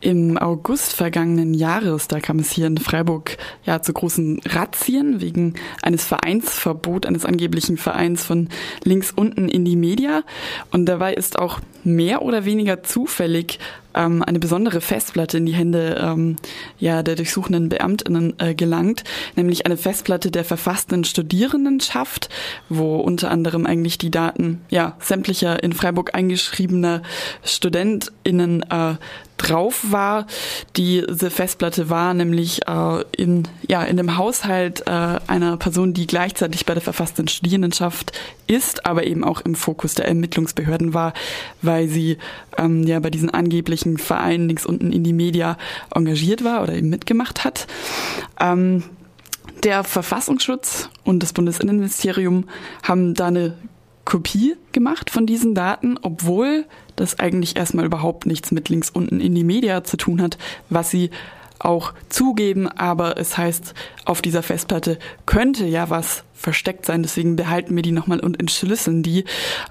Im August vergangenen Jahres, da kam es hier in Freiburg ja zu großen Razzien wegen eines Vereinsverbots, eines angeblichen Vereins von links unten in die Media. Und dabei ist auch mehr oder weniger zufällig ähm, eine besondere Festplatte in die Hände ähm, ja, der durchsuchenden Beamtinnen äh, gelangt, nämlich eine Festplatte der verfassten Studierendenschaft, wo unter anderem eigentlich die Daten ja, sämtlicher in Freiburg eingeschriebener StudentInnen äh, drauf war. Diese Festplatte war nämlich äh, in, ja, in dem Haushalt äh, einer Person, die gleichzeitig bei der verfassten Studierendenschaft ist, aber eben auch im Fokus der Ermittlungsbehörden war, weil sie ähm, ja bei diesen angeblichen Vereinen links unten in die Media engagiert war oder eben mitgemacht hat. Ähm, der Verfassungsschutz und das Bundesinnenministerium haben da eine Kopie gemacht von diesen Daten, obwohl das eigentlich erstmal überhaupt nichts mit links unten in die Media zu tun hat, was sie auch zugeben, aber es heißt, auf dieser Festplatte könnte ja was versteckt sein, deswegen behalten wir die nochmal und entschlüsseln die.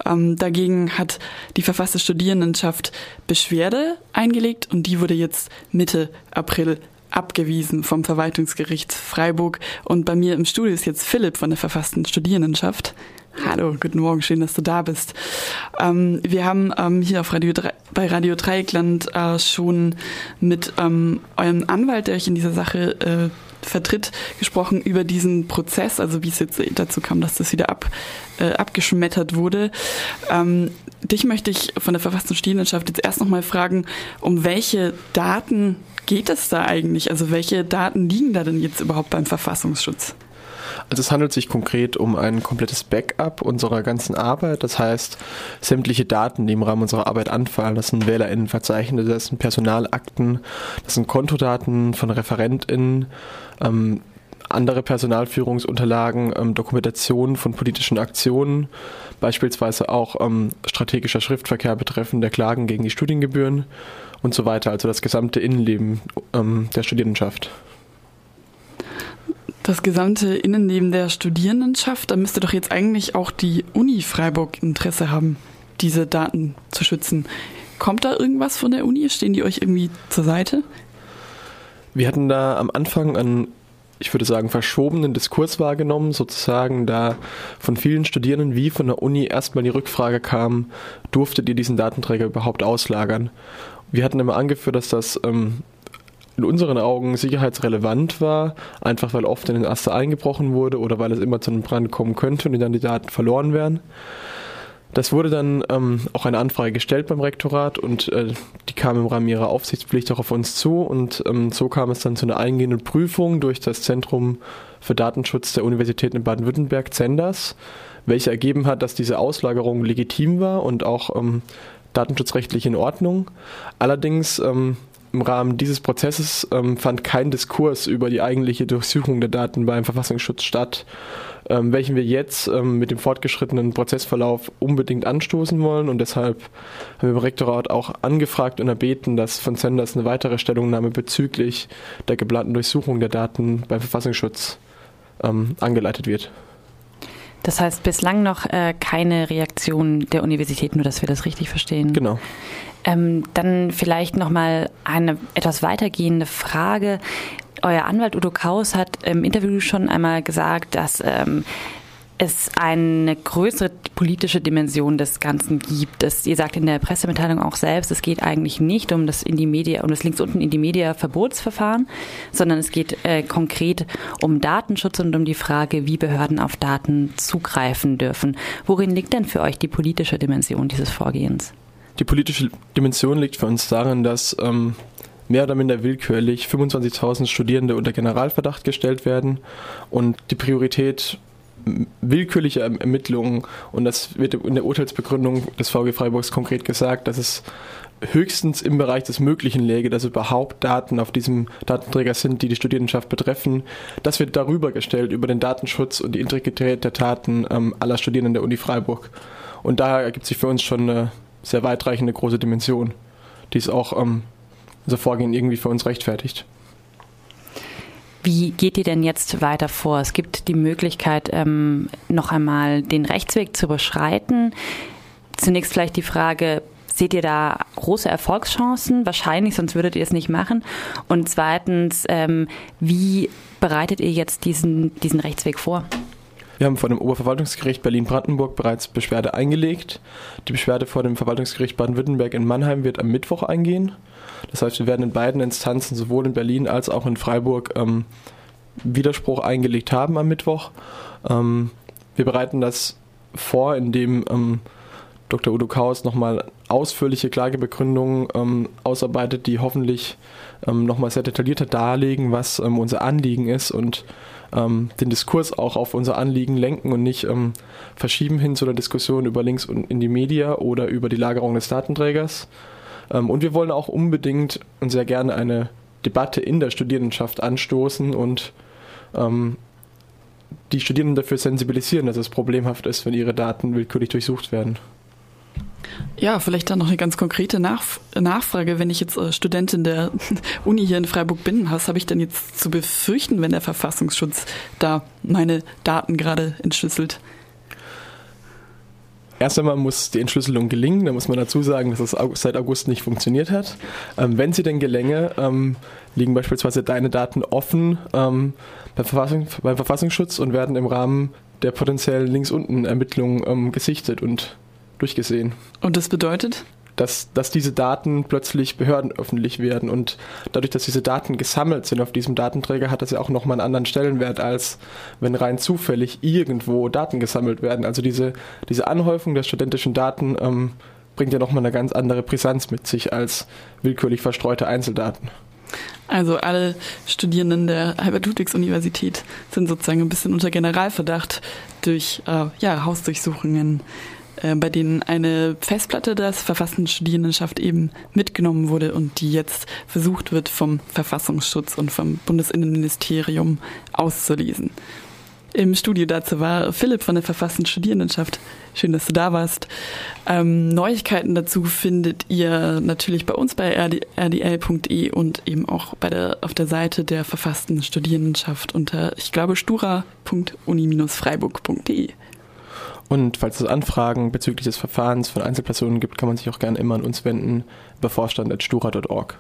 Ähm, dagegen hat die verfasste Studierendenschaft Beschwerde eingelegt und die wurde jetzt Mitte April abgewiesen vom Verwaltungsgericht Freiburg. Und bei mir im Studio ist jetzt Philipp von der verfassten Studierendenschaft. Hallo, guten Morgen, schön, dass du da bist. Ähm, wir haben ähm, hier auf Radio 3, bei Radio Dreieckland äh, schon mit ähm, eurem Anwalt, der euch in dieser Sache äh, vertritt, gesprochen über diesen Prozess, also wie es jetzt dazu kam, dass das wieder ab, äh, abgeschmettert wurde. Ähm, dich möchte ich von der verfassten Studierendenschaft jetzt erst nochmal fragen, um welche Daten geht es da eigentlich? Also welche Daten liegen da denn jetzt überhaupt beim Verfassungsschutz? Also es handelt sich konkret um ein komplettes Backup unserer ganzen Arbeit. Das heißt, sämtliche Daten, die im Rahmen unserer Arbeit anfallen, das sind WählerInnenverzeichnisse, das sind Personalakten, das sind Kontodaten von ReferentInnen, ähm, andere Personalführungsunterlagen, ähm, Dokumentationen von politischen Aktionen, beispielsweise auch ähm, strategischer Schriftverkehr betreffend der Klagen gegen die Studiengebühren und so weiter, also das gesamte Innenleben ähm, der Studierendenschaft das gesamte Innenleben der Studierendenschaft, da müsste doch jetzt eigentlich auch die Uni Freiburg Interesse haben, diese Daten zu schützen. Kommt da irgendwas von der Uni? Stehen die euch irgendwie zur Seite? Wir hatten da am Anfang einen, ich würde sagen, verschobenen Diskurs wahrgenommen, sozusagen, da von vielen Studierenden wie von der Uni erstmal die Rückfrage kam, durftet ihr diesen Datenträger überhaupt auslagern? Wir hatten immer angeführt, dass das ähm, in unseren Augen sicherheitsrelevant war, einfach weil oft in den Aster eingebrochen wurde oder weil es immer zu einem Brand kommen könnte und dann die Daten verloren wären. Das wurde dann ähm, auch eine Anfrage gestellt beim Rektorat und äh, die kam im Rahmen ihrer Aufsichtspflicht auch auf uns zu und ähm, so kam es dann zu einer eingehenden Prüfung durch das Zentrum für Datenschutz der Universität in Baden-Württemberg, ZENDAS, welche ergeben hat, dass diese Auslagerung legitim war und auch ähm, datenschutzrechtlich in Ordnung. Allerdings ähm, im Rahmen dieses Prozesses ähm, fand kein Diskurs über die eigentliche Durchsuchung der Daten beim Verfassungsschutz statt, ähm, welchen wir jetzt ähm, mit dem fortgeschrittenen Prozessverlauf unbedingt anstoßen wollen. Und deshalb haben wir im Rektorat auch angefragt und erbeten, dass von Senders eine weitere Stellungnahme bezüglich der geplanten Durchsuchung der Daten beim Verfassungsschutz ähm, angeleitet wird. Das heißt bislang noch äh, keine Reaktion der Universität, nur dass wir das richtig verstehen. Genau. Ähm, dann vielleicht nochmal eine etwas weitergehende Frage. Euer Anwalt Udo Kaus hat im Interview schon einmal gesagt, dass ähm, es eine größere politische Dimension des Ganzen gibt. Es, ihr sagt in der Pressemitteilung auch selbst, es geht eigentlich nicht um das in die Media, um das links unten in die Media Verbotsverfahren, sondern es geht äh, konkret um Datenschutz und um die Frage, wie Behörden auf Daten zugreifen dürfen. Worin liegt denn für euch die politische Dimension dieses Vorgehens? Die politische Dimension liegt für uns darin, dass ähm, mehr oder minder willkürlich 25.000 Studierende unter Generalverdacht gestellt werden und die Priorität willkürliche Ermittlungen und das wird in der Urteilsbegründung des VG Freiburgs konkret gesagt, dass es höchstens im Bereich des Möglichen läge, dass überhaupt Daten auf diesem Datenträger sind, die die Studierendenschaft betreffen. Das wird darüber gestellt, über den Datenschutz und die Integrität der Daten ähm, aller Studierenden der Uni Freiburg. Und daher ergibt sich für uns schon eine sehr weitreichende große Dimension, die es auch ähm, unser Vorgehen irgendwie für uns rechtfertigt. Wie geht ihr denn jetzt weiter vor? Es gibt die Möglichkeit, ähm, noch einmal den Rechtsweg zu beschreiten. Zunächst vielleicht die Frage, seht ihr da große Erfolgschancen? Wahrscheinlich, sonst würdet ihr es nicht machen. Und zweitens, ähm, wie bereitet ihr jetzt diesen, diesen Rechtsweg vor? Wir haben vor dem Oberverwaltungsgericht Berlin-Brandenburg bereits Beschwerde eingelegt. Die Beschwerde vor dem Verwaltungsgericht Baden-Württemberg in Mannheim wird am Mittwoch eingehen. Das heißt, wir werden in beiden Instanzen, sowohl in Berlin als auch in Freiburg, ähm, Widerspruch eingelegt haben am Mittwoch. Ähm, wir bereiten das vor, indem ähm, Dr. Udo Kaus nochmal ausführliche Klagebegründungen ähm, ausarbeitet, die hoffentlich ähm, nochmal sehr detaillierter darlegen, was ähm, unser Anliegen ist und ähm, den Diskurs auch auf unser Anliegen lenken und nicht ähm, verschieben hin zu einer Diskussion über Links und in die Media oder über die Lagerung des Datenträgers. Ähm, und wir wollen auch unbedingt und sehr gerne eine Debatte in der Studierendenschaft anstoßen und ähm, die Studierenden dafür sensibilisieren, dass es problemhaft ist, wenn ihre Daten willkürlich durchsucht werden. Ja, vielleicht dann noch eine ganz konkrete Nachf Nachfrage. Wenn ich jetzt äh, Studentin der Uni hier in Freiburg bin, was habe ich denn jetzt zu befürchten, wenn der Verfassungsschutz da meine Daten gerade entschlüsselt? Erst einmal muss die Entschlüsselung gelingen. Da muss man dazu sagen, dass es seit August nicht funktioniert hat. Ähm, wenn sie denn gelänge, ähm, liegen beispielsweise deine Daten offen ähm, beim, Verfassung, beim, Verfassungsschutz und werden im Rahmen der potenziellen links unten Ermittlungen ähm, gesichtet und durchgesehen. Und das bedeutet? Dass, dass diese Daten plötzlich behördenöffentlich werden und dadurch, dass diese Daten gesammelt sind auf diesem Datenträger, hat das ja auch nochmal einen anderen Stellenwert, als wenn rein zufällig irgendwo Daten gesammelt werden. Also diese, diese Anhäufung der studentischen Daten ähm, bringt ja nochmal eine ganz andere Brisanz mit sich als willkürlich verstreute Einzeldaten. Also alle Studierenden der Albert-Ludwigs-Universität sind sozusagen ein bisschen unter Generalverdacht durch äh, ja, Hausdurchsuchungen äh, bei denen eine Festplatte der verfassten Studierendenschaft eben mitgenommen wurde und die jetzt versucht wird vom Verfassungsschutz und vom Bundesinnenministerium auszulesen. Im Studio dazu war Philipp von der verfassten Studierendenschaft. Schön, dass du da warst. Ähm, Neuigkeiten dazu findet ihr natürlich bei uns bei rdl.de und eben auch bei der, auf der Seite der verfassten Studierendenschaft unter, ich glaube, stura.uni-freiburg.de. Und falls es Anfragen bezüglich des Verfahrens von Einzelpersonen gibt, kann man sich auch gerne immer an uns wenden, bevorstand.stura.org.